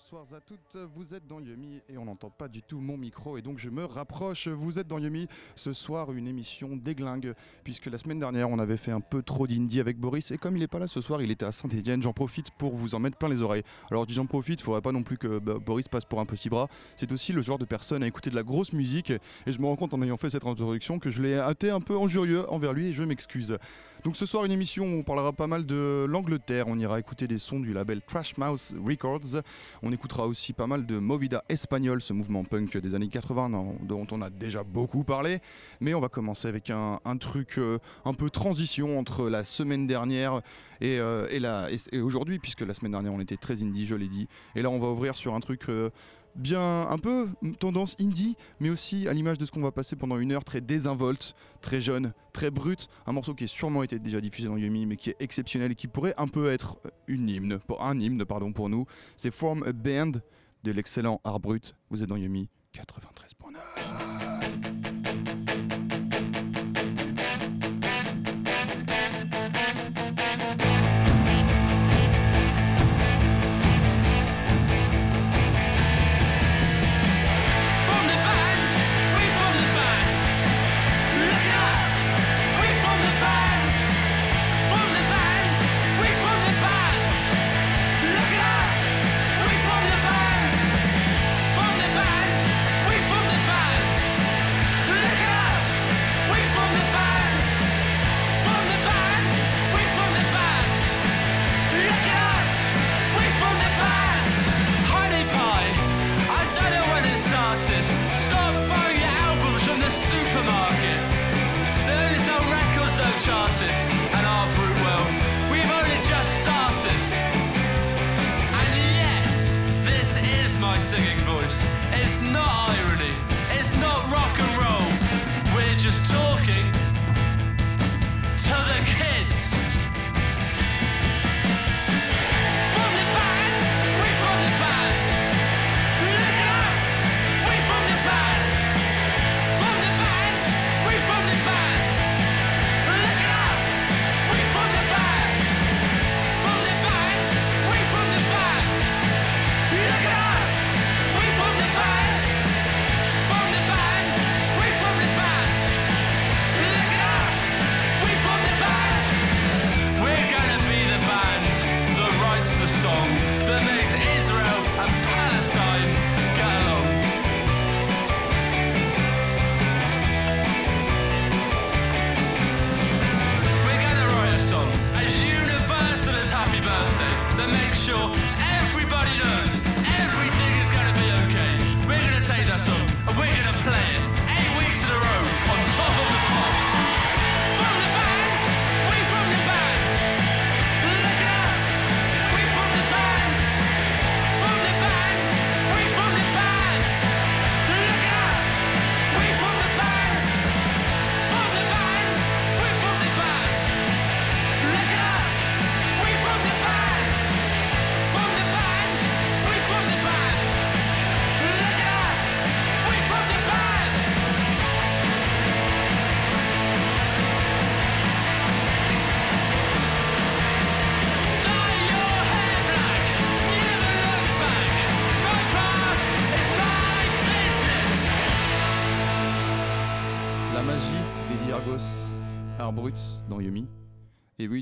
Bonsoir à toutes, vous êtes dans Yumi et on n'entend pas du tout mon micro et donc je me rapproche. Vous êtes dans Yumi, ce soir une émission déglingue puisque la semaine dernière on avait fait un peu trop d'indie avec Boris et comme il n'est pas là ce soir, il était à Saint-Etienne, j'en profite pour vous en mettre plein les oreilles. Alors j'en profite, il faudrait pas non plus que bah, Boris passe pour un petit bras. C'est aussi le genre de personne à écouter de la grosse musique et je me rends compte en ayant fait cette introduction que je l'ai hâté un peu injurieux envers lui et je m'excuse. Donc ce soir une émission où on parlera pas mal de l'Angleterre, on ira écouter des sons du label Trash Mouse Records, on écoutera aussi pas mal de Movida Espagnol, ce mouvement punk des années 80 dont on a déjà beaucoup parlé, mais on va commencer avec un, truc euh, un peu transition entre la semaine dernière et, euh, et, aujourd'hui, puisque la semaine dernière on était très indie, je l'ai dit, et là on va ouvrir sur un truc... Euh, bien un peu tendance indie, mais aussi à l'image de ce qu'on va passer pendant une heure très désinvolte, très jeune, très brute. Un morceau qui est sûrement été déjà diffusé dans Yumi, mais qui est exceptionnel et qui pourrait un peu être une hymne, un hymne pardon pour nous. C'est Form a Band de l'excellent Art Brut. Vous êtes dans Yumi 93.9.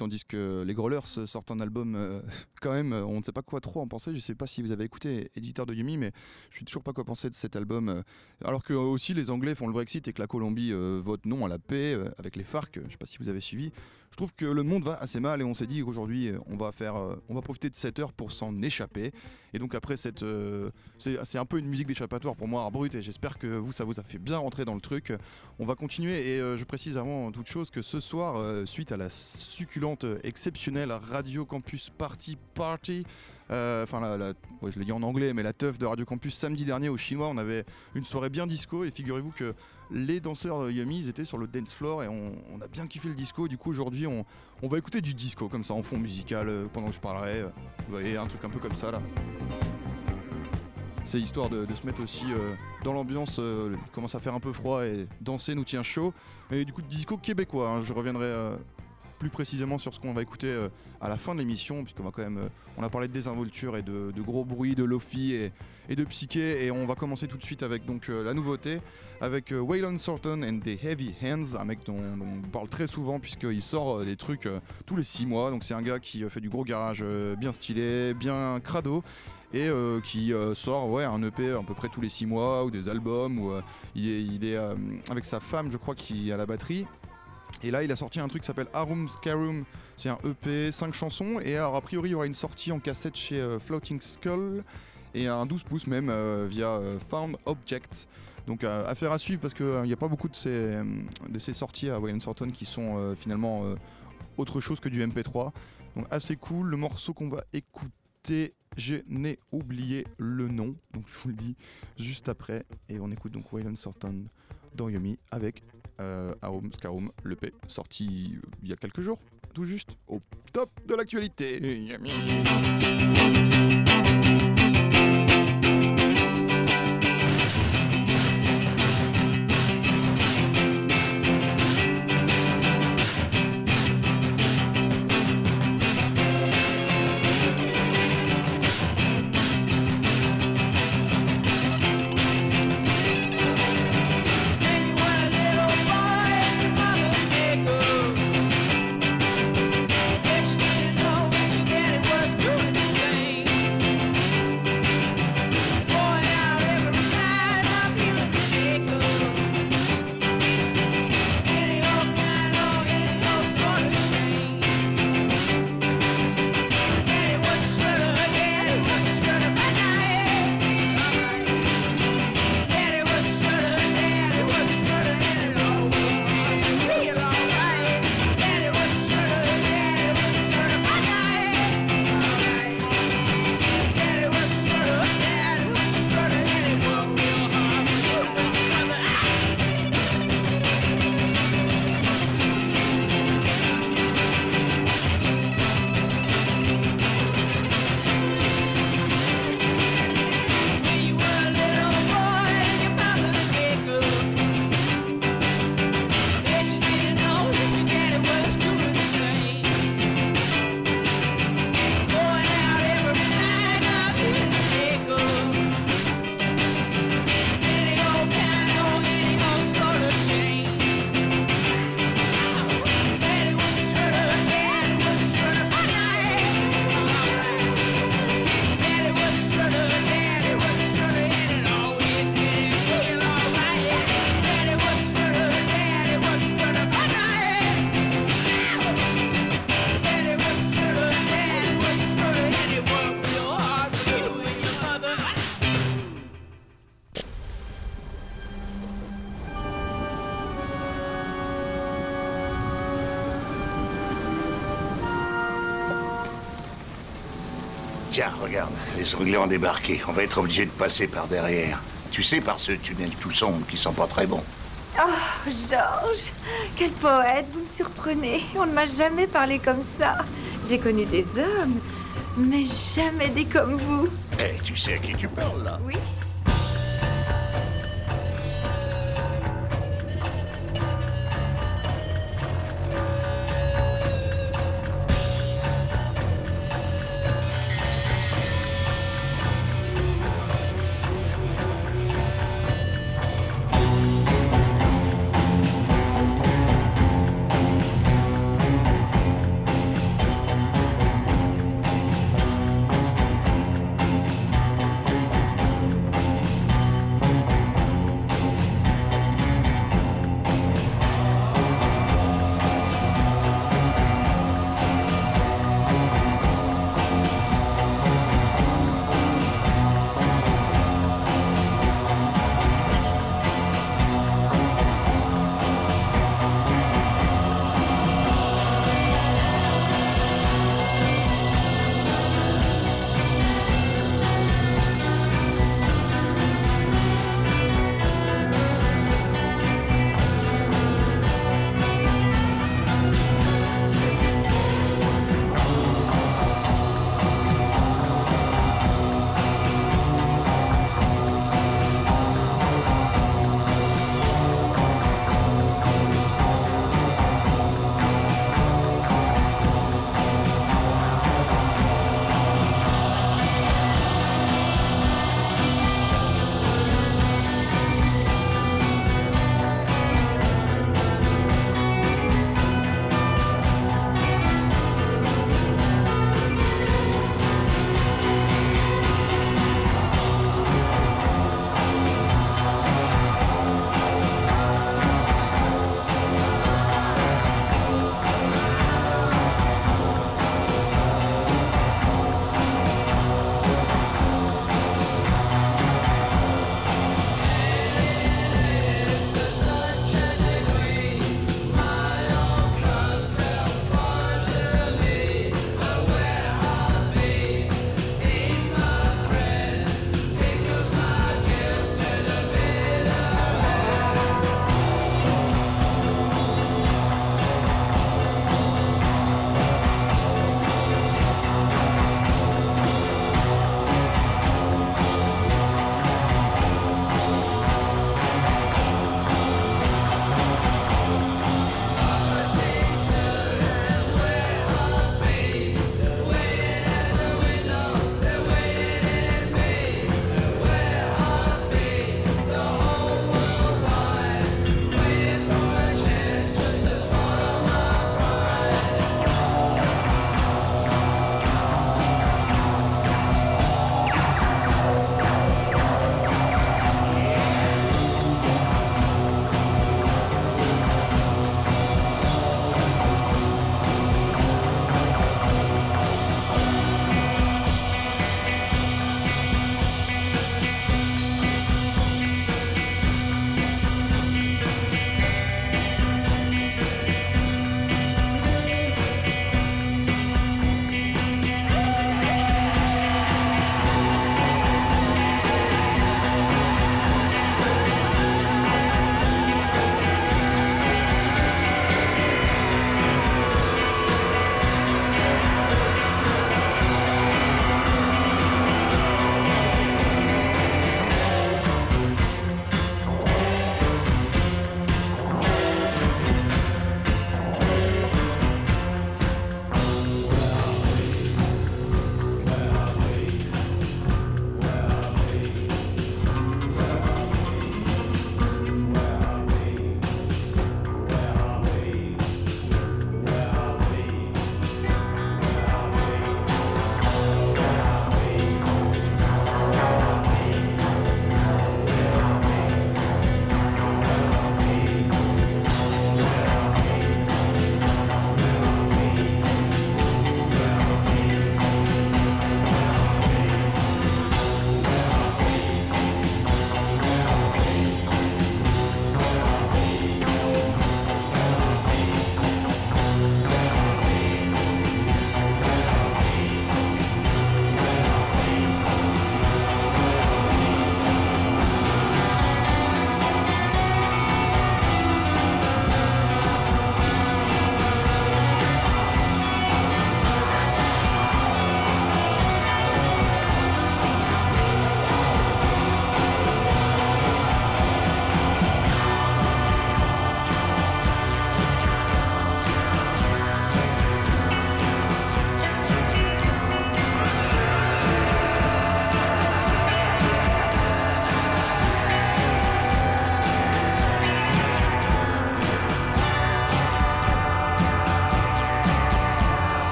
tandis que les Growlers sortent un album euh, quand même, on ne sait pas quoi trop en penser. Je ne sais pas si vous avez écouté éditeur de Yumi, mais je suis toujours pas quoi penser de cet album. Euh, alors que aussi les Anglais font le Brexit et que la Colombie euh, vote non à la paix avec les FARC. Je ne sais pas si vous avez suivi je trouve que le monde va assez mal et on s'est dit qu'aujourd'hui on va faire, euh, on va profiter de cette heure pour s'en échapper. Et donc après cette, euh, c'est un peu une musique d'échappatoire pour moi, brut et j'espère que vous ça vous a fait bien rentrer dans le truc. On va continuer et euh, je précise avant toute chose que ce soir, suite à la succulente, exceptionnelle Radio Campus Party Party. Enfin, je l'ai dit en anglais, mais la teuf de Radio Campus samedi dernier au Chinois, on avait une soirée bien disco et figurez-vous que les danseurs Yummy, ils étaient sur le dance floor et on, a bien kiffé le disco. Du coup, aujourd'hui, on, va écouter du disco comme ça en fond musical euh, pendant que je parlerai. Vous voyez, un truc un peu comme ça là. C'est histoire de, se mettre aussi euh, dans l'ambiance. Euh, il commence à faire un peu froid et danser nous tient chaud. Et du coup, disco québécois. Hein. je reviendrai plus précisément sur ce qu'on va écouter à la fin de l'émission, puisqu'on va quand même, on a parlé de désinvolture et de, gros bruits, de lofi et, et, de psyché, et on va commencer tout de suite avec donc la nouveauté, avec Waylon Thornton and the Heavy Hands, un mec dont, on parle très souvent puisqu'il sort des trucs tous les 6 mois, donc c'est un gars qui fait du gros garage bien stylé, bien crado et euh, qui euh, sort ouais, un EP à peu près tous les 6 mois ou des albums où euh, il est, avec sa femme je crois qui a la batterie. Et là il a sorti un truc qui s'appelle Arum Scarum. C'est un EP 5 chansons. Et alors a priori il y aura une sortie en cassette chez Floating Skull et un 12 pouces même via Found Objects. Donc affaire à suivre parce qu'il n'y a pas beaucoup de ces, de ces sorties à Wayne Sorton qui sont finalement autre chose que du MP3 donc assez cool. Le morceau qu'on va écouter je n'ai oublié le nom, donc je vous le dis juste après. Et on écoute donc Waylon Sorton dans Yumi avec euh, Arum Scarum, le P, sorti il y a quelques jours, tout juste au top de l'actualité. Ont débarqué. On va être obligé de passer par derrière. Tu sais, par ce tunnel tout sombre qui sent pas très bon. Oh, Georges, quel poète, vous me surprenez. On ne m'a jamais parlé comme ça. J'ai connu des hommes, mais jamais des comme vous. Eh, tu sais à qui tu parles là? Oui.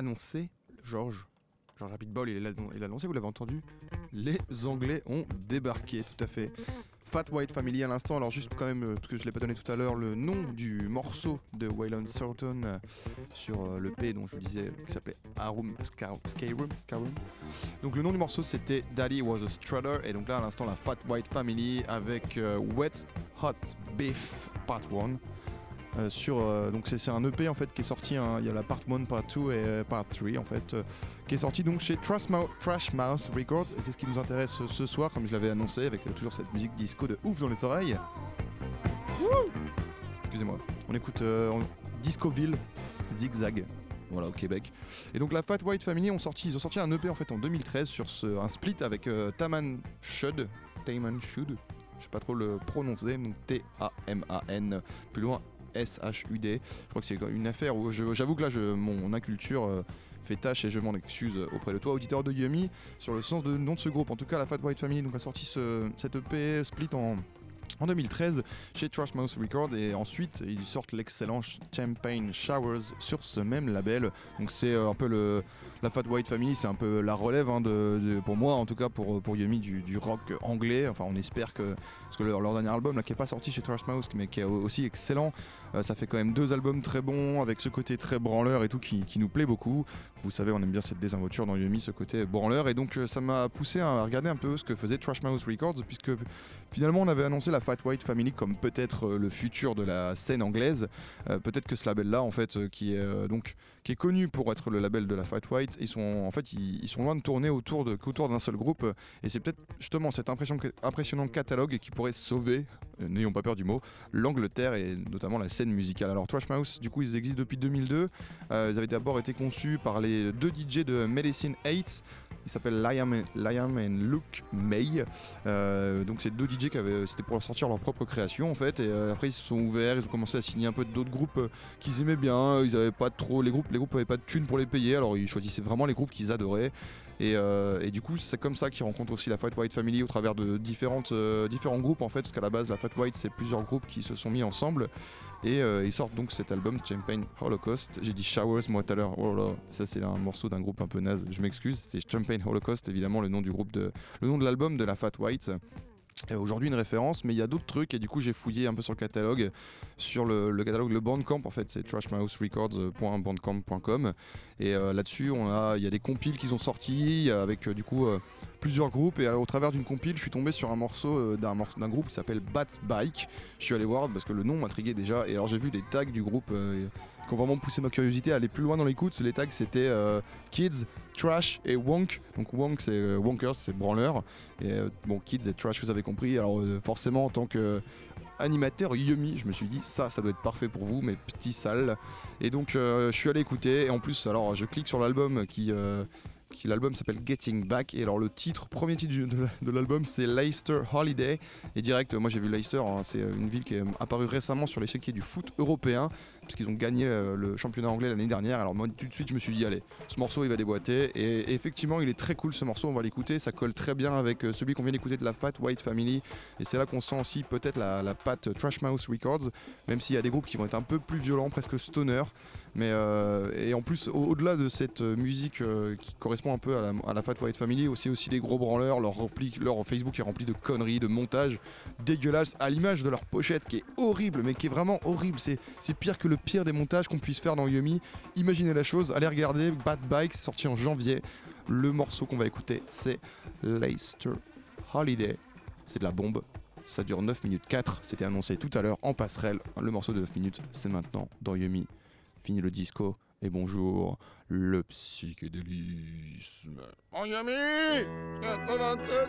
Annoncé. George, George Abitbol, il l'a annoncé, vous l'avez entendu. Les Anglais ont débarqué, tout à fait. Fat White Family à l'instant. Alors juste quand même, parce que je l'ai pas donné tout à l'heure, le nom du morceau de Waylon Thornton euh, sur euh, le P dont je disais qui s'appelait Arum Skyrim, Donc le nom du morceau c'était Daddy Was a Strutter et donc là à l'instant la Fat White Family avec euh, Wet Hot Beef Part 1. Sur donc c'est un EP en fait qui est sorti hein, il y a la part 1 part 2 et part 3 en fait qui est sorti donc chez Trash, Mouse Records. Et c'est ce qui nous intéresse ce soir, comme je l'avais annoncé, avec euh, toujours cette musique disco de ouf dans les oreilles. Excusez-moi. On écoute euh, Discoville Zigzag. Voilà, au Québec. Et donc la Fat White Family ont sorti, ils ont sorti un EP en fait en 2013 sur ce, un split avec euh, Taman Shud. Taman Shud. Je sais pas trop le prononcer. T-A-M-A-N. Plus loin S-H-U-D. Je crois que c'est une affaire où j'avoue que là, mon inculture fait tâche et je m'en excuse auprès de toi, auditeur de Yumi, sur le sens de nom de ce groupe. En tout cas, la Fat White Family donc, a sorti ce, cette EP split en, en 2013 chez Trash Mouse Records et ensuite ils sortent l'excellent Champagne Showers sur ce même label. Donc c'est euh, un peu la Fat White Family, c'est un peu la relève hein, pour moi en tout cas pour, pour Yumi du rock anglais. Enfin on espère que parce que leur, dernier album là, qui est pas sorti chez Trash Mouse mais qui est aussi excellent, euh, ça fait quand même deux albums très bons avec ce côté très branleur et tout qui, nous plaît beaucoup. Vous savez, on aime bien cette désinvolture dans Yumi, ce côté branleur et donc euh, ça m'a poussé à regarder un peu ce que faisait Trash Mouse Records puisque finalement on avait annoncé la Fat White Family comme peut-être euh, le futur de la scène anglaise. peut-être que ce label là en fait qui est donc qui est connu pour être le label de la Fat White, ils sont en fait ils, sont loin de tourner autour de autour d'un seul groupe et c'est peut-être justement cet impressionnant catalogue qui pourrait sauver, n'ayons pas peur du mot, l'Angleterre et notamment la scène musicale. Alors Trash Mouse, du coup, ils existent depuis 2002. Euh, ils avaient d'abord été conçus par les deux DJ de Medicine 8. Ils s'appellent Liam, Liam et Luke May. Euh, donc c'est deux DJ qui avaient, c'était pour sortir leur propre création en fait. Et euh, après ils se sont ouverts, ils ont commencé à signer un peu d'autres groupes qu'ils aimaient bien. Ils avaient pas trop les groupes, les groupes pas de thunes pour les payer, alors ils choisissaient vraiment les groupes qu'ils adoraient. Euh, et, du coup, c'est comme ça qu'ils rencontrent aussi la Fat White Family au travers de euh, différents groupes en fait, parce qu'à la base, la Fat White, c'est plusieurs groupes qui se sont mis ensemble. Et euh, ils sortent donc cet album Champagne Holocaust. J'ai dit Showers moi tout à l'heure. Oh là, ça c'est un morceau d'un groupe un peu naze. Je m'excuse. C'était Champagne Holocaust, évidemment le nom du groupe de, le nom de l'album de la Fat White aujourd'hui une référence, mais il y a d'autres trucs et du coup j'ai fouillé un peu sur le catalogue, sur le, catalogue le Bandcamp en fait, c'est trashmouserecords.bandcamp.com et euh, là-dessus on a il y a des compiles qu'ils ont sortis avec euh, du coup euh, plusieurs groupes et au travers d'une compile je suis tombé sur un morceau d'un d'un groupe qui s'appelle Bat Bike. Je suis allé voir parce que le nom m'intriguait déjà et alors j'ai vu des tags du groupe qui vraiment poussé ma curiosité à aller plus loin dans l'écoute. Les tags c'était euh, Kids, Trash et Wonk. Donc Wonk c'est euh, Wonkers, c'est branleur. Et euh, bon, Kids et Trash, vous avez compris. Alors forcément en tant que animateur Yumi, je me suis dit ça, ça doit être parfait pour vous, mes petits sales. Et donc je suis allé écouter. Et en plus, alors je clique sur l'album qui l'album s'appelle Getting Back. Et alors le titre premier titre de l'album c'est Leicester Holiday. Et direct moi j'ai vu Leicester hein, c'est une ville qui est apparue récemment sur l'échiquier du foot européen parce qu'ils ont gagné euh, le championnat anglais l'année dernière. Alors moi tout de suite je me suis dit allez, ce morceau il va déboîter. Et, effectivement il est très cool ce morceau, on va l'écouter, ça colle très bien avec euh, celui qu'on vient d'écouter de la Fat White Family. Et c'est là qu'on sent aussi peut-être la, la patte Trash Mouse Records, même s'il y a des groupes qui vont être un peu plus violents, presque stoner. Mais euh, et en plus, au-delà de cette musique qui correspond un peu à la, Fat White Family, aussi des gros branleurs. Leur, leur Facebook est rempli de conneries, de montages dégueulasses, à l'image de leur pochette qui est horrible, mais qui est vraiment horrible. C'est pire que le pire des montages qu'on puisse faire dans Yumi. Imaginez la chose, allez regarder Bad Bike, sorti en janvier. Le morceau qu'on va écouter, c'est Leicester Holiday. C'est de la bombe. Ça dure 9 minutes 4. C'était annoncé tout à l'heure en passerelle. Le morceau de 9 minutes, c'est maintenant dans Yumi. Fini le disco. Et bonjour, le psychédélisme. Yumi 93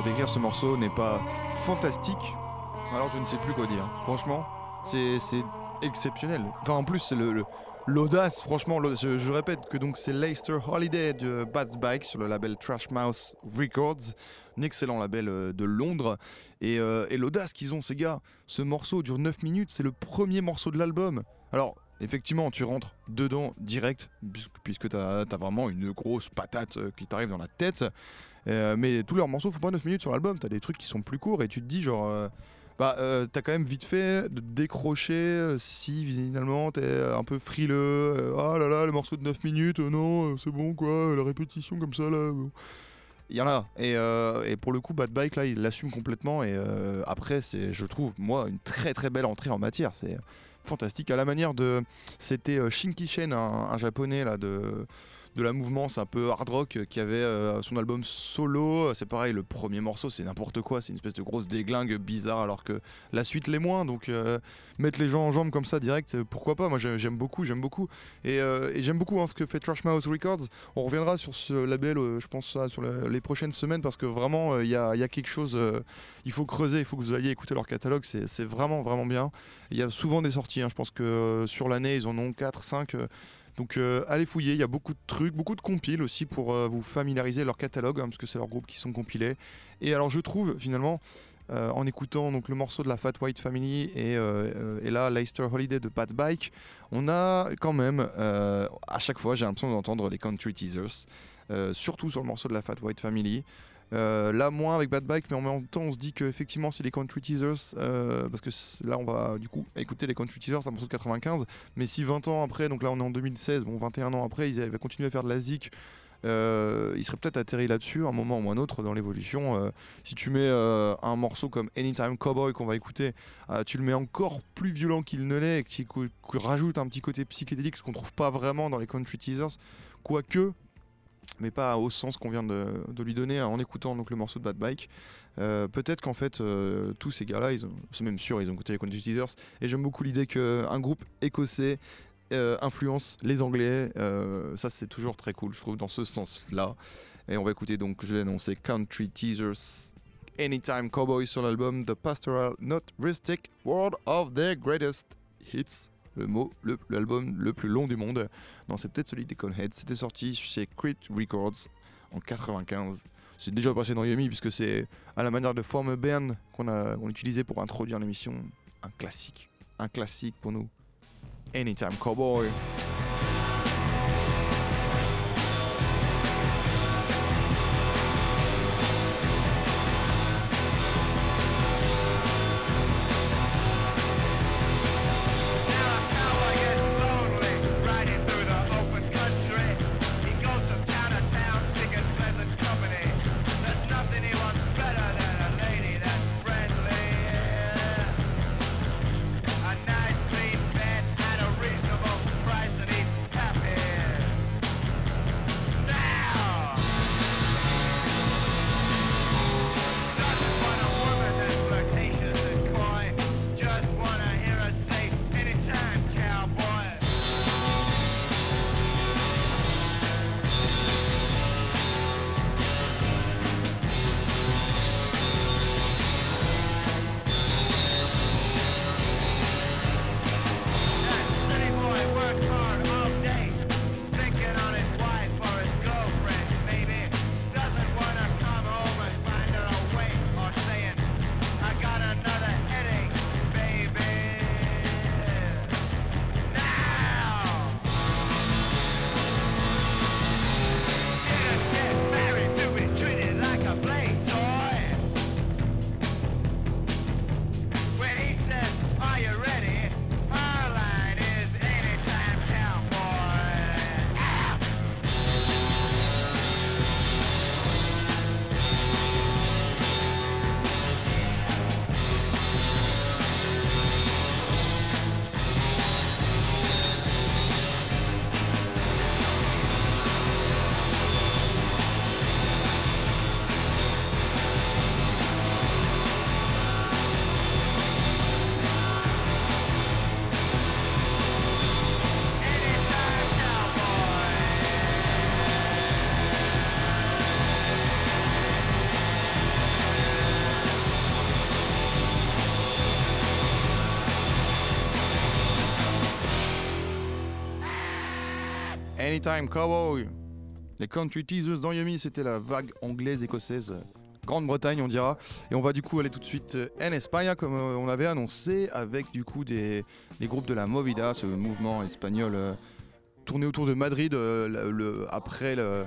pour décrire ce morceau n'est pas fantastique, alors je ne sais plus quoi dire. Franchement, c'est exceptionnel. Enfin, en plus, c'est l'audace, franchement, je, répète que donc c'est Leicester Holiday de Bad Bike sur le label Trash Mouse Records, un excellent label euh, de Londres. Euh, et, l'audace qu'ils ont, ces gars, ce morceau dure 9 minutes, c'est le premier morceau de l'album. Alors, effectivement, tu rentres dedans direct, puisque tu as, vraiment une grosse patate euh, qui t'arrive dans la tête. Mais tous leurs morceaux font pas 9 minutes sur l'album, tu as des trucs qui sont plus courts et tu te dis genre bah, euh, t'as quand même vite fait de décrocher euh, si finalement t'es un peu frileux. Euh, ah là là, le morceau de 9 minutes, non, c'est bon quoi, la répétition comme ça là. Il y en a. Et, pour le coup, Bad Bike, là, il l'assume complètement. Et après, c'est, je trouve, moi, une très très belle entrée en matière. C'est fantastique. À la manière de. C'était Shinki Shen, un, japonais là, de de la mouvement, c'est un peu hard rock euh, qui avait euh, son album solo. C'est pareil, le premier morceau, c'est n'importe quoi, c'est une espèce de grosse déglingue bizarre, alors que la suite l'est moins. Donc euh, mettre les gens en jambes comme ça direct, pourquoi pas? Moi j'aime beaucoup, j'aime beaucoup. Et, j'aime beaucoup hein, ce que fait Trash Mouse Records. On reviendra sur ce label, je pense, sur les prochaines semaines, parce que vraiment, il y a, quelque chose. il faut creuser, il faut que vous alliez écouter leur catalogue, c'est vraiment, vraiment bien. Il y a souvent des sorties, hein. je pense que sur l'année, ils en ont 4, 5. Donc euh, allez fouiller, il y a beaucoup de trucs, beaucoup de compiles aussi pour euh, vous familiariser leur catalogue, hein, parce que c'est leurs groupes qui sont compilés. Et alors je trouve finalement, euh, en écoutant donc le morceau de la Fat White Family et, là Leicester Holiday de Bad Bike, on a quand même, à chaque fois j'ai l'impression d'entendre les country teasers, surtout sur le morceau de la Fat White Family. Euh, là, moins avec Bad Bike, mais en même temps, on se dit qu'effectivement, c'est les country teasers, euh, parce que là, on va du coup écouter les country teasers, un morceau de 95. Mais si 20 ans après, donc là, on est en 2016, bon, 21 ans après, ils avaient continué à faire de la zik. Euh, ils seraient peut-être atterri là-dessus, un moment ou un autre dans l'évolution. si tu mets un morceau comme Anytime Cowboy qu'on va écouter, tu le mets encore plus violent qu'il ne l'est et qui, rajoute un petit côté psychédélique, ce qu'on trouve pas vraiment dans les country teasers. Quoique, mais pas au sens qu'on vient de, lui donner en écoutant donc le morceau de Bad Bike. Euh, peut-être qu'en fait, euh, tous ces gars-là, c'est même sûr, ils ont écouté les Country Teasers. Et j'aime beaucoup l'idée qu'un groupe écossais euh, influence les Anglais. ça, c'est toujours très cool, je trouve, dans ce sens-là. Et on va écouter donc, je l'ai annoncé, Country Teasers Anytime Cowboy sur l'album The Pastoral Not Rustic World of Their Greatest Hits le mot, l'album le, plus long du monde. Non, c'est peut-être celui des Conheads. C'était sorti chez Crit Records en 95. C'est déjà passé dans Yumi puisque c'est à la manière de Form Band qu'on a on utilisé pour introduire l'émission. Un classique. Un classique pour nous. Anytime Cowboy. Anytime Cowboy. Les country teasers dans Yumi, c'était la vague anglaise écossaise. Grande-Bretagne, on dira. Et on va du coup aller tout de suite euh, en Espagne, comme euh, on avait annoncé, avec du coup des, groupes de la Movida, ce mouvement espagnol euh, tourné autour de Madrid après le-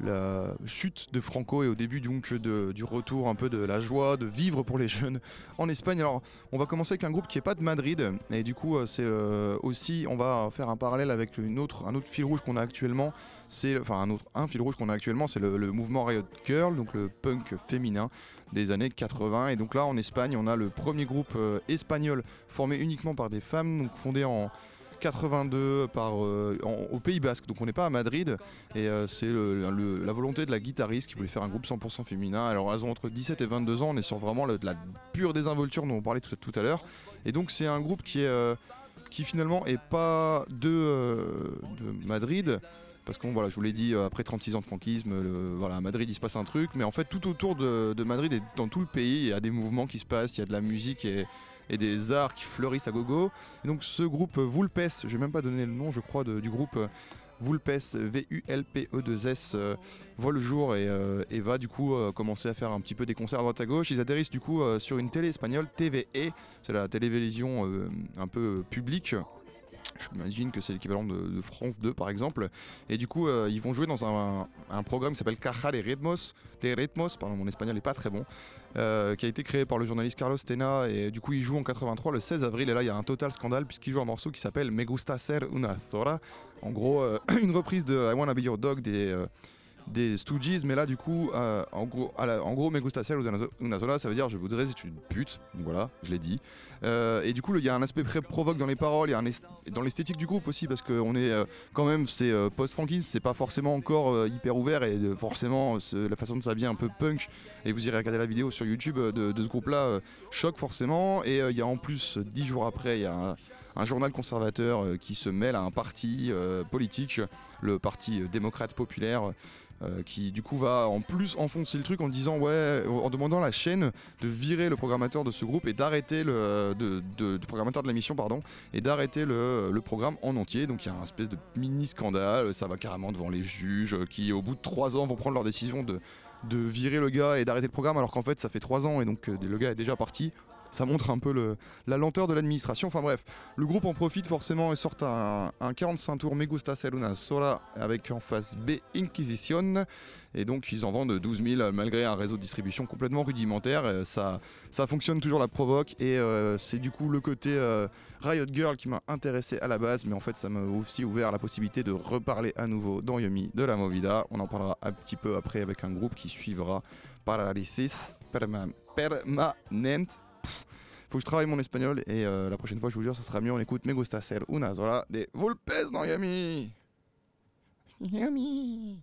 la chute de Franco et au début donc du retour un peu de la joie de vivre pour les jeunes en Espagne. Alors on va commencer avec un groupe qui est pas de Madrid et du coup euh, c'est euh, aussi on va faire un parallèle avec une autre, un autre fil rouge qu'on a actuellement. C'est enfin un autre un fil rouge qu'on a actuellement c'est le, le mouvement Riot Girl donc le punk féminin des années 80 et donc là en Espagne on a le premier groupe euh, espagnol formé uniquement par des femmes donc fondé en 82 par, euh, au Pays Basque, donc on n'est pas à Madrid, et euh, c'est la volonté de la guitariste qui voulait faire un groupe 100% féminin. Alors elles ont entre 17 et 22 ans, on est sur vraiment de la pure désinvolture dont on parlait tout, à l'heure, et donc c'est un groupe qui est euh, qui finalement est pas de, Madrid. Parce qu'on voilà, je vous l'ai dit, après 36 ans de franquisme, voilà, à Madrid il se passe un truc, mais en fait tout autour de, de Madrid et dans tout le pays, il y a des mouvements qui se passent, il y a de la musique et, et des arts qui fleurissent à gogo. Donc ce groupe Vulpes, je vais même pas donner le nom, je crois, du groupe euh, Vulpes, V-U-L-P-E-2-S, euh, voit le jour et, euh, va du coup commencer à faire un petit peu des concerts à droite à gauche. Ils atterrissent du coup sur une télé espagnole, TVE, c'est la télévision un peu publique. J'imagine que c'est l'équivalent de, France 2 par exemple. Et du coup, ils vont jouer dans un, un programme qui s'appelle Caja de Ritmos. De Ritmos, pardon, mon espagnol n'est pas très bon. Euh, qui a été créé par le journaliste Carlos Tena. Et du coup, il joue en 83, le 16 avril. Et là, il y a un total scandale puisqu'il joue un morceau qui s'appelle Me gusta ser una sola. En gros, euh, une reprise de I Wanna Be Your Dog des. Des Stooges, mais là du coup, euh, en gros, à la- en gros, me gusta ser sola, ça veut dire je voudrais être une pute, donc voilà, je l'ai dit. Euh, et du coup, il y a un aspect très provoque dans les paroles, est- dans l'esthétique du groupe aussi, parce qu'on est euh, quand même, c'est post-franquisme, c'est pas forcément encore hyper ouvert, et forcément, la façon de s'habiller un peu punk, et vous irez regarder la vidéo sur YouTube de, ce groupe-là, choque forcément. Et il y a en plus, dix jours après, il y a un, journal conservateur qui se mêle à un parti politique, le parti démocrate populaire. Euh, qui du coup va en plus enfoncer le truc en disant ouais en demandant à la chaîne de virer le programmateur de ce groupe et d'arrêter le de, de- du programmateur de l'émission pardon et d'arrêter le, programme en entier. Donc il y a un espèce de mini scandale. Ça va carrément devant les juges qui au bout de trois ans vont prendre leur décision de de virer le gars et d'arrêter le programme alors qu'en fait ça fait trois ans et donc euh, le gars est déjà parti ça montre un peu la lenteur de l'administration. Enfin bref, le groupe en profite forcément et sort un, un 45 tours Me Gusta Ser Una Sola avec en face B Inquisition. Et donc ils en vendent 12 000 malgré un réseau de distribution complètement rudimentaire. Euh, Ça, ça fonctionne toujours la provoque et euh, c'est du coup le côté euh, Riot Girl qui m'a intéressé à la base. Mais en fait ça m'a aussi ouvert la possibilité de reparler à nouveau dans Yumi de la Movida. On en parlera un petit peu après avec un groupe qui suivra Paralysis Perma- Permanent. Faut que je travaille mon espagnol et euh, la prochaine fois, je vous jure, ça sera mieux. On écoute Me gusta ser una sola de Vulpes dans Yami. Yami.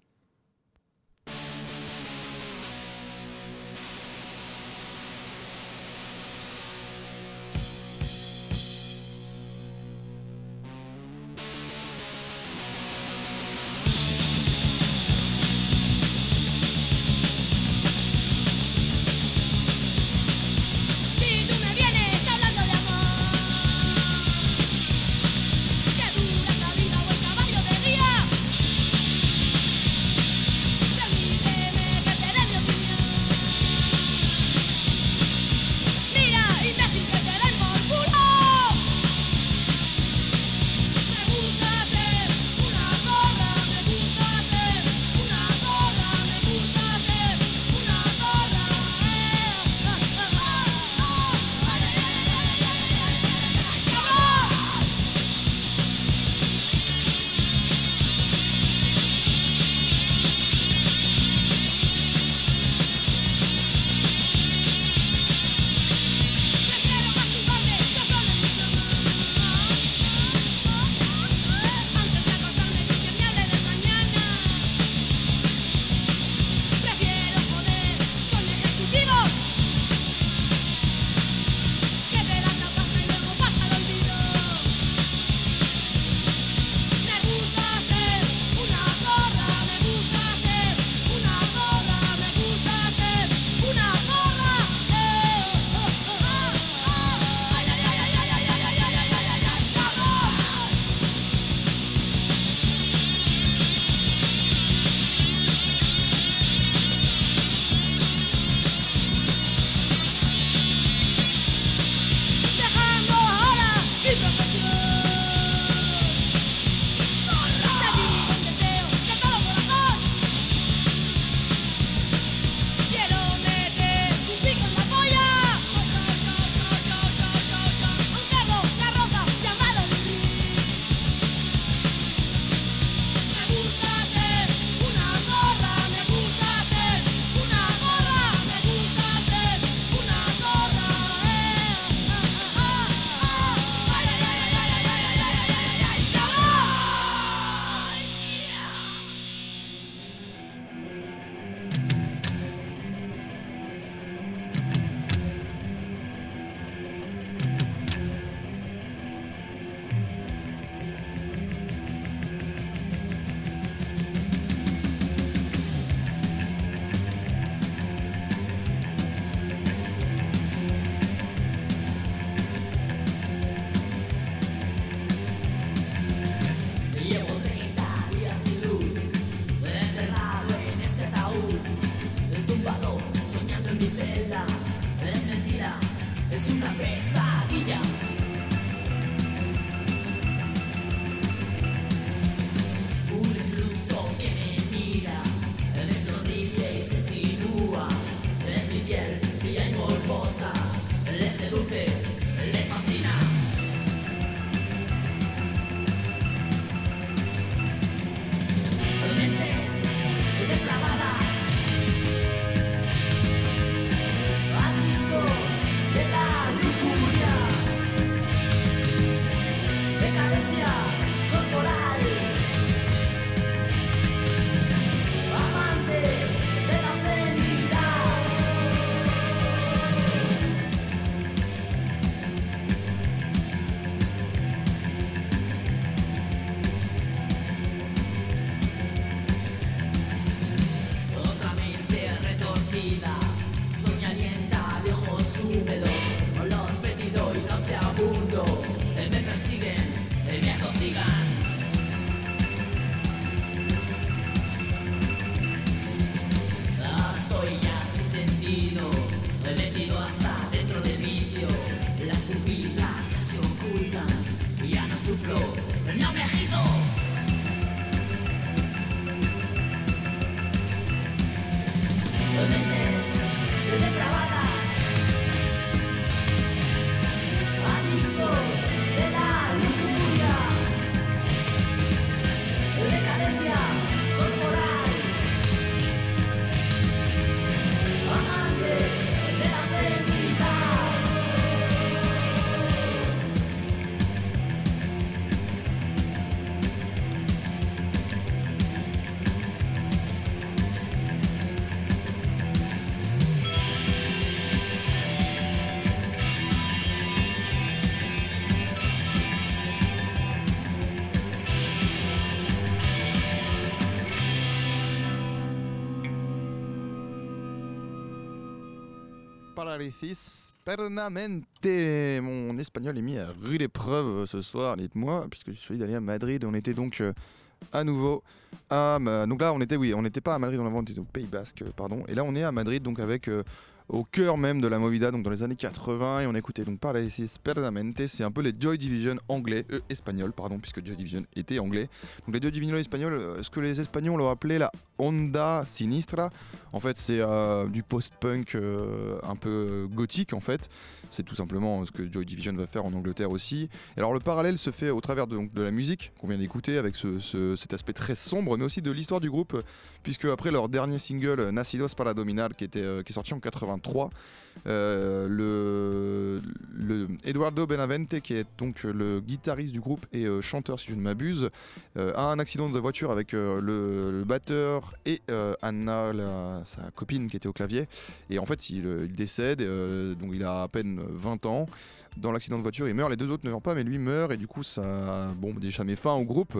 Paralysis Permanente. Mon espagnol est mis à rude épreuve euh, ce soir, dites-moi, puisque j'ai choisi d'aller à Madrid. On était donc euh, à nouveau à. Donc là, on était, oui, on n'était pas à Madrid, on était au Pays Basque, euh, pardon. Et là, on est à Madrid, donc avec. Au cœur même de la Movida, donc dans les années 80, et on écoutait donc Paralysis Permanente, c'est un peu les Joy Division anglais, euh, espagnols, pardon, puisque Joy Division était anglais. Donc les Joy Division espagnols, euh, ce que les Espagnols ont appelé la Onda Sinistra, en fait c'est euh, du post-punk euh, un peu gothique en fait, c'est tout simplement ce que Joy Division va faire en Angleterre aussi. Alors le parallèle se fait au travers de, la musique qu'on vient d'écouter, avec ce- ce- cet aspect très sombre, mais aussi de l'histoire du groupe, puisque après leur dernier single, Nacidos para Dominar, qui, était, euh, qui est sorti en 83, euh, le, Eduardo Benavente, qui est donc le guitariste du groupe et euh, chanteur, si je ne m'abuse, euh, a un accident de voiture avec le, batteur et Anna, sa copine, qui était au clavier. Et en fait, il, décède, donc il a à peine 20 ans. Dans l'accident de voiture, il meurt, les deux autres ne meurent pas, mais lui meurt, et du coup, ça bon, déjà met fin au groupe,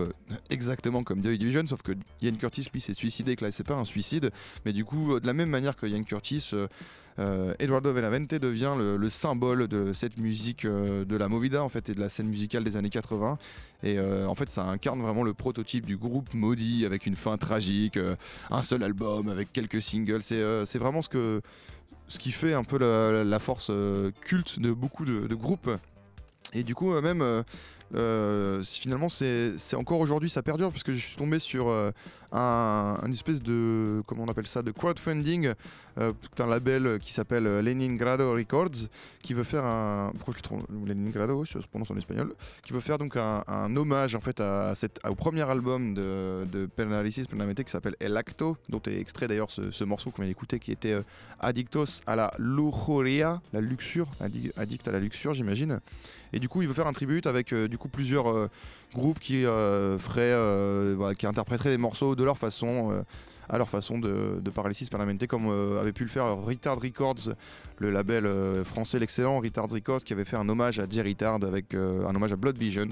exactement comme Joy Division, sauf que Ian Curtis, lui, s'est suicidé, et que là, c'est pas un suicide, mais du coup, de la même manière que Ian Curtis, Eduardo Benavente devient le, le symbole de cette musique euh, de la movida en fait et de la scène musicale des années 80 et euh, en fait ça incarne vraiment le prototype du groupe maudit avec une fin tragique euh, un seul album avec quelques singles. C'est euh, vraiment ce que ce qui fait un peu la, force euh, culte de beaucoup de, groupes. Et du coup euh, même euh, euh, finalement c'est encore aujourd'hui ça perdure parce que je suis tombé sur euh, un, espèce de comment on appelle ça de crowdfunding euh, d'un label qui s'appelle euh, Leningrado Records qui veut faire un je Leningrado ça se prononce en espagnol qui veut faire donc un, hommage en fait à, cette, au premier album de, de Penalisis Plenamente qui s'appelle El Acto dont est extrait d'ailleurs ce, ce morceau qu'on vient d'écouter qui était euh, Addictos à la lujuria la luxure addi- addict à la luxure j'imagine. Et du coup il veut faire un tribute avec euh, du coup plusieurs groupes qui euh, feraient euh, qui interpréteraient des morceaux de leur façon euh, à leur façon de, de Paralysis Permanente comme avait pu le faire Retard Records le label français l'excellent Retard Records qui avait fait un hommage à Jerry Retard avec un hommage à Blood Visions.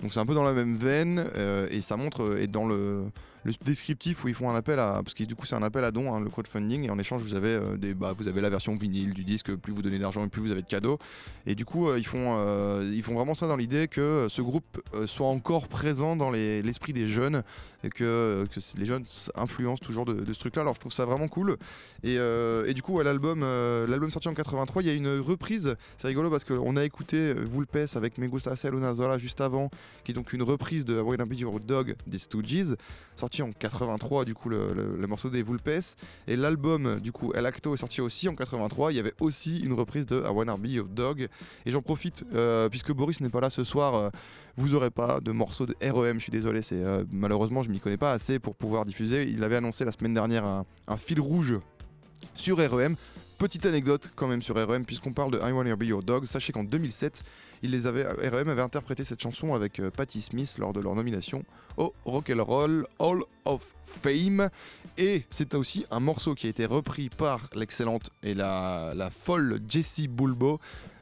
Donc c'est un peu dans la même veine et ça montre et dans le, le descriptif où ils font un appel à parce que du coup c'est un appel à don hein, le crowdfunding et en échange vous avez euh, des bah, vous avez la version vinyle du disque plus vous donnez d'argent plus vous avez de cadeaux. Et du coup euh, ils font euh, ils font vraiment ça dans l'idée que ce groupe soit encore présent dans les- l'esprit des jeunes et que, que les jeunes influencent toujours de, ce truc là alors je trouve ça vraiment cool. Et, euh, du coup l'album euh, l'album sorti en 83 il y a une reprise. C'est rigolo parce qu'on a écouté euh, Vulpes avec Me Gusta Sola juste avant qui est donc une reprise de Beat Your Dog des Stooges sorti en 83 du coup le, morceau des Vulpes et l'album du coup El Acto est sorti aussi en 83 il y avait aussi une reprise de I Wanna Be Dog. Et j'en profite euh, puisque Boris n'est pas là ce soir euh, vous aurez pas de morceau de REM je suis désolé c'est euh, malheureusement je m'y connais pas assez pour pouvoir diffuser il avait annoncé la semaine dernière un, fil rouge sur REM Petite anecdote quand même sur REM, puisqu'on parle de I Wanna Be Your Dog, sachez qu'en 2007, ils les avaient, REM avait interprété cette chanson avec euh, Patti Smith lors de leur nomination au Rock and Roll Hall of Fame. Et c'est aussi un morceau qui a été repris par l'excellente et la, la folle Jessie Bulbo.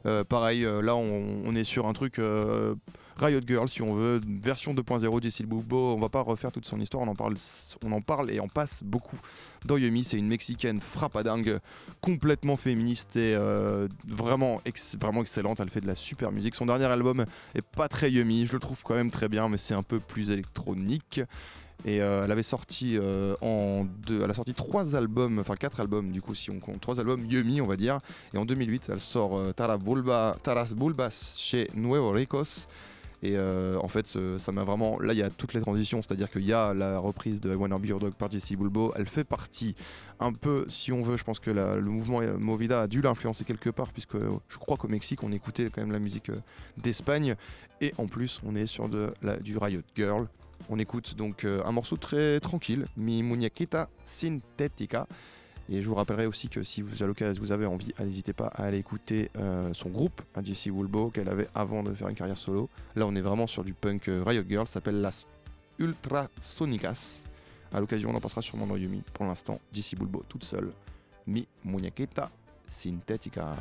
Euh, pareil, euh, là on, est sur un truc euh, Riot Girl si on veut, version 2.0 Jessie Bulbo. On va pas refaire toute son histoire, on en parle, on en parle et on passe beaucoup dans Yumi. C'est une mexicaine frappadingue, complètement féministe et vraiment, vraiment excellente. Elle fait de la super musique. Son dernier album est pas très Yumi, je le trouve quand même très bien, mais c'est un peu plus électronique. Et euh, elle avait sorti euh, en deux, elle sorti trois albums, enfin quatre albums du coup si on compte trois albums Yumi on va dire. Et en 2008 elle sort euh, Taras Bulba, Bulbas chez Nuevo Ricos. Et en fait, ça m'a vraiment. Là, il y a toutes les transitions, c'est-à-dire qu'il y a la reprise de I Wanna Be Your Dog par Jesse Bulbo. Elle fait partie un peu, si on veut, je pense que le mouvement Movida a dû l'influencer quelque part, puisque je crois qu'au Mexique, on écoutait quand même la musique d'Espagne. Et en plus, on est sur du Riot Girl. On écoute donc euh, un morceau très tranquille, Mi Muñequita Sintética. Et je vous rappellerai aussi que si vous, à l'occasion vous avez envie, n'hésitez pas à aller écouter euh, son groupe, Jessie Woolbo, qu'elle avait avant de faire une carrière solo. Là, on est vraiment sur du punk euh, Riot Girl, s'appelle Las Ultrasonicas. À l'occasion, on en passera sûrement dans Yumi. Pour l'instant, Jessie Bulbo toute seule. Mi muñequita sintética.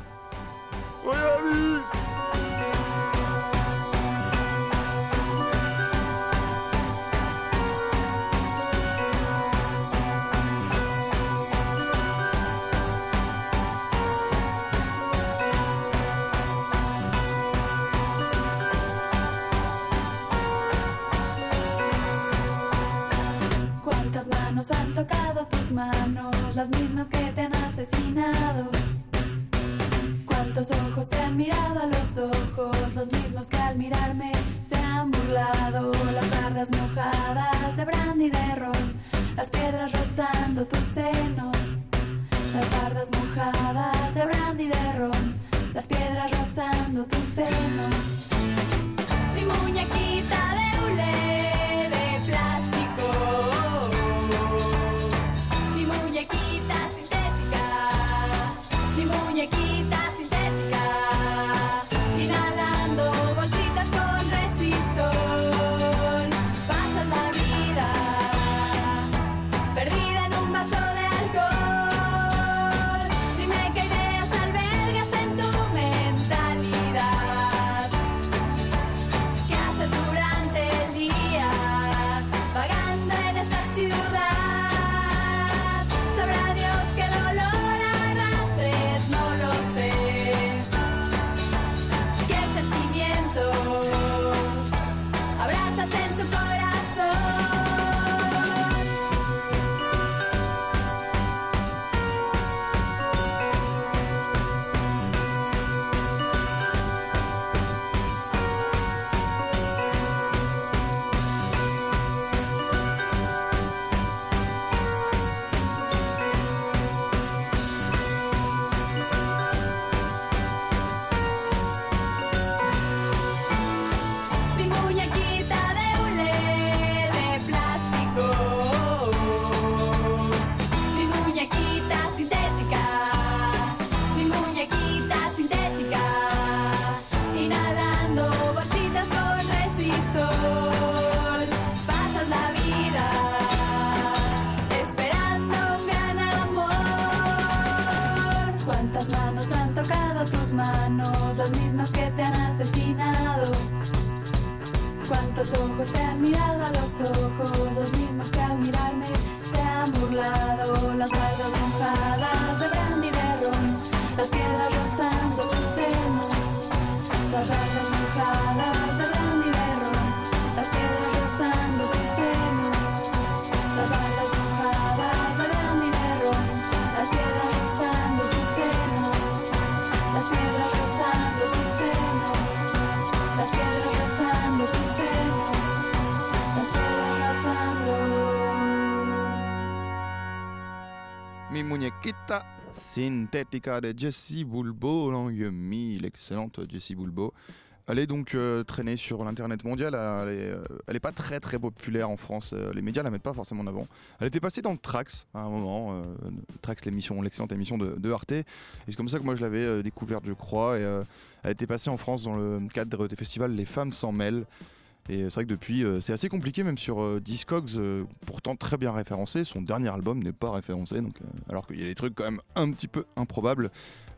Han tocado tus manos? Las mismas que te han asesinado. ¿Cuántos ojos te han mirado a los ojos? Los mismos que al mirarme se han burlado. Las tardes mojadas de brandy de ron. Las piedras rozando tus senos. Las bardas mojadas de brandy de ron. Las piedras rozando tus senos. ¿Cuántos ojos te han mirado a los ojos? Los mismos que al mirarme se han burlado. Las bardas mojadas de brandy de ron, las piedras rozando tus senos. Las bardas mojadas Mi muñequita sintética de Jessie Bulbo, l'excellente Jessie Bulbo. Elle est donc euh, traînée sur l'internet mondial. Elle est, euh, pas très très populaire en France. Euh, les médias la mettent pas forcément en avant. Elle était passée dans Trax à un moment. euh, Trax, l'émission, l'excellente émission de, de Arte. Et c'est comme ça que moi je l'avais découverte, je crois. Et elle était passée en France dans le cadre des festivals Les Femmes s'en mêlent. Et c'est vrai que depuis, euh, c'est assez compliqué, même sur euh, Discogs, euh, pourtant très bien référencé. Son dernier album n'est pas référencé, donc, euh, alors qu'il y a des trucs quand même un petit peu improbables.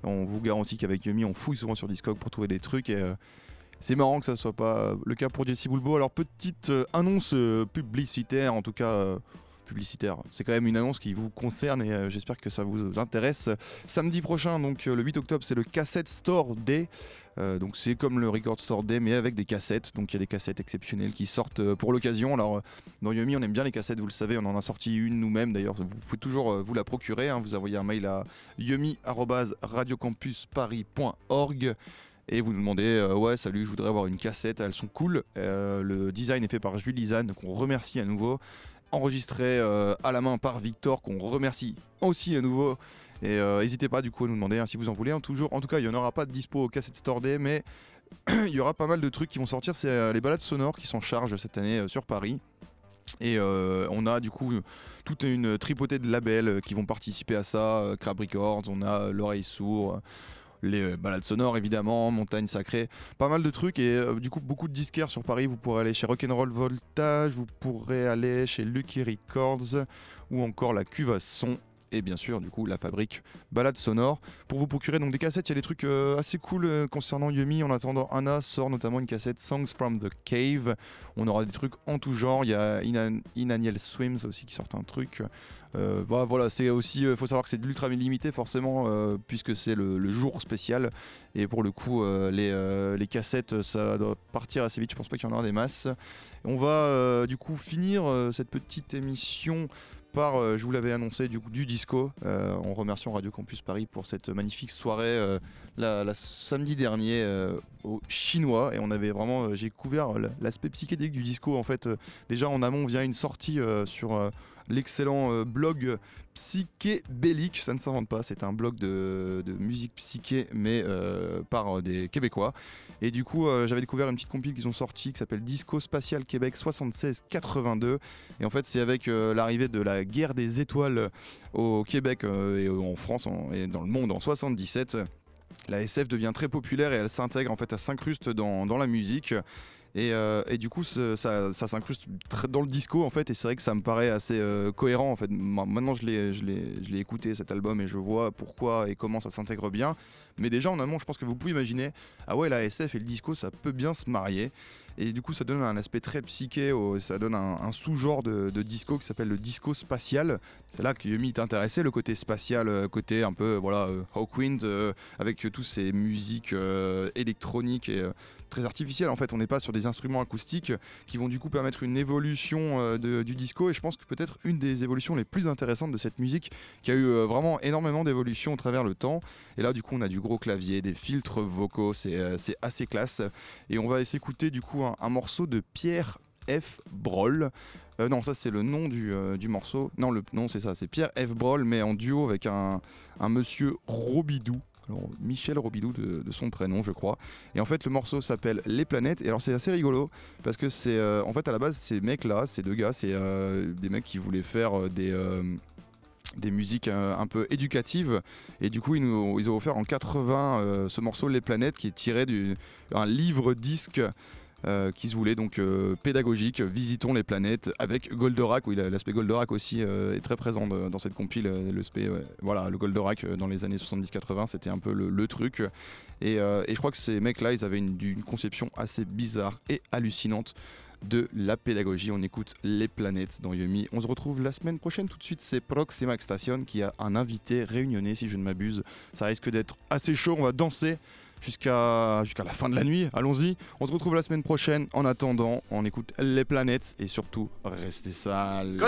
On vous garantit qu'avec Yumi, on fouille souvent sur Discogs pour trouver des trucs. Et euh, c'est marrant que ça soit pas euh, le cas pour Jessie Bulbo. Alors, petite euh, annonce euh, publicitaire, en tout cas. Publicitaire. C'est quand même une annonce qui vous concerne et euh, j'espère que ça vous intéresse. Samedi prochain, donc euh, le 8 octobre, c'est le Cassette Store Day. Euh, donc c'est comme le Record Store Day mais avec des cassettes. Donc il y a des cassettes exceptionnelles qui sortent pour l'occasion. Alors dans Yumi on aime bien les cassettes, vous le savez, on en a sorti une nous-mêmes d'ailleurs. Vous pouvez toujours vous la procurer. hein. Vous envoyez un mail à yumi@radiocampusparis.org et vous nous demandez ouais salut je voudrais avoir une cassette elles sont cool le design est fait par Julie Zane qu'on remercie à nouveau enregistré euh, à la main par Victor qu'on remercie aussi à nouveau. Et euh, n'hésitez pas du coup à nous demander hein, si vous en voulez hein, toujours en tout cas il n'y en aura pas de dispo au cassette store day mais il y aura pas mal de trucs qui vont sortir. C'est euh, les balades sonores qui sont en charge cette année sur Paris. Et on a du coup toute une tripotée de labels qui vont participer à ça. Crab Records, on a L'Oreille Sourd, les euh, balades sonores évidemment, Montagne Sacrée, pas mal de trucs et euh, du coup beaucoup de disquaires sur Paris. Vous pourrez aller chez Rock'n'Roll Voltage, vous pourrez aller chez Lucky Records ou encore la Cuve Son. Et bien sûr, du coup, la fabrique balade sonore. Pour vous procurer donc des cassettes, il y a des trucs euh, assez cool euh, concernant Yumi. En attendant, Anna sort notamment une cassette Songs from the Cave. On aura des trucs en tout genre. Il y a Inan- Inaniel Swims aussi qui sort un truc. Euh, voilà, voilà, c'est aussi, il faut savoir que c'est de l'ultra limité forcément, euh, puisque c'est le, le jour spécial. Et pour le coup, euh, les, euh, les cassettes, ça doit partir assez vite. Je pense pas qu'il y en aura des masses. On va euh, du coup finir euh, cette petite émission euh, je vous l'avais annoncé, du, disco, euh, en remerciant Radio Campus Paris pour cette magnifique soirée euh, la, samedi dernier au Chinois. Et on avait vraiment, j'ai couvert l'aspect psychédélique du disco en fait, déjà en amont via une sortie sur l'excellent euh, blog Psychébellique. Ça ne s'invente pas, c'est un blog de, musique psyché, mais euh, par euh, des Québécois. Et du coup, j'avais découvert une petite compile qu'ils ont sortie qui s'appelle Disco Spatial Québec 76-82. Et en fait, c'est avec l'arrivée de la guerre des étoiles au Québec et en France et dans le monde en 77. La SF devient très populaire et elle s'intègre, en fait, elle s'incruste dans, dans la musique. Et, euh, et du coup, ça, s'incruste dans le disco en fait, et c'est vrai que ça me paraît assez euh, cohérent en fait. Ma- Maintenant, je l'ai, écouté cet album et je vois pourquoi et comment ça s'intègre bien. Mais déjà en amont, je pense que vous pouvez imaginer, ah ouais, la SF et le disco, ça peut bien se marier. Et du coup, ça donne un aspect très psyché, ça donne un, sous-genre de, disco qui s'appelle le disco spatial. C'est là que Yumi t'intéressait, le côté spatial, euh, côté un peu, voilà, Hawkwind, avec tous ces musiques électroniques et très artificielles. En fait, on n'est pas sur des instruments acoustiques qui vont du coup permettre une évolution euh, du disco. Et je pense que peut-être une des évolutions les plus intéressantes de cette musique, qui a eu euh, vraiment énormément d'évolutions au travers le temps. Et là, du coup, on a du gros clavier, des filtres vocaux, c'est euh, assez classe. Et on va s'écouter du coup un, morceau de Pierre F. Broll. Non, ça c'est le nom du, morceau. Non, le non, c'est ça, c'est Pierre F. Broll, mais en duo avec un, un monsieur Robidou. Alors, Michel Robidou de, son prénom, je crois. Et en fait, le morceau s'appelle Les Planètes. Et alors, c'est assez rigolo parce que c'est, euh, en fait, à la base, ces mecs-là, ces deux gars, c'est euh, des mecs qui voulaient faire euh, des. musiques un peu éducatives et du coup ils ont offert en 80 euh, ce morceau Les Planètes qui est tiré d'un livre disque euh, qui se voulait donc euh, pédagogique, visitons les planètes avec Goldorak, oui la- l'aspect Goldorak aussi euh, est très présent dans cette compile, le spé- ouais, voilà le Goldorak dans les années 70-80 c'était un peu le, truc et, je crois que ces mecs là ils avaient une, conception assez bizarre et hallucinante de la pédagogie. On écoute les planètes dans Yumi. On se retrouve la semaine prochaine. Tout de suite, c'est Proxima Station qui a un invité réunionnais, si je ne m'abuse. Ça risque d'être assez chaud. On va danser jusqu'à jusqu'à la fin de la nuit. Allons-y. On se retrouve la semaine prochaine. En attendant, on écoute les planètes et surtout, restez sales.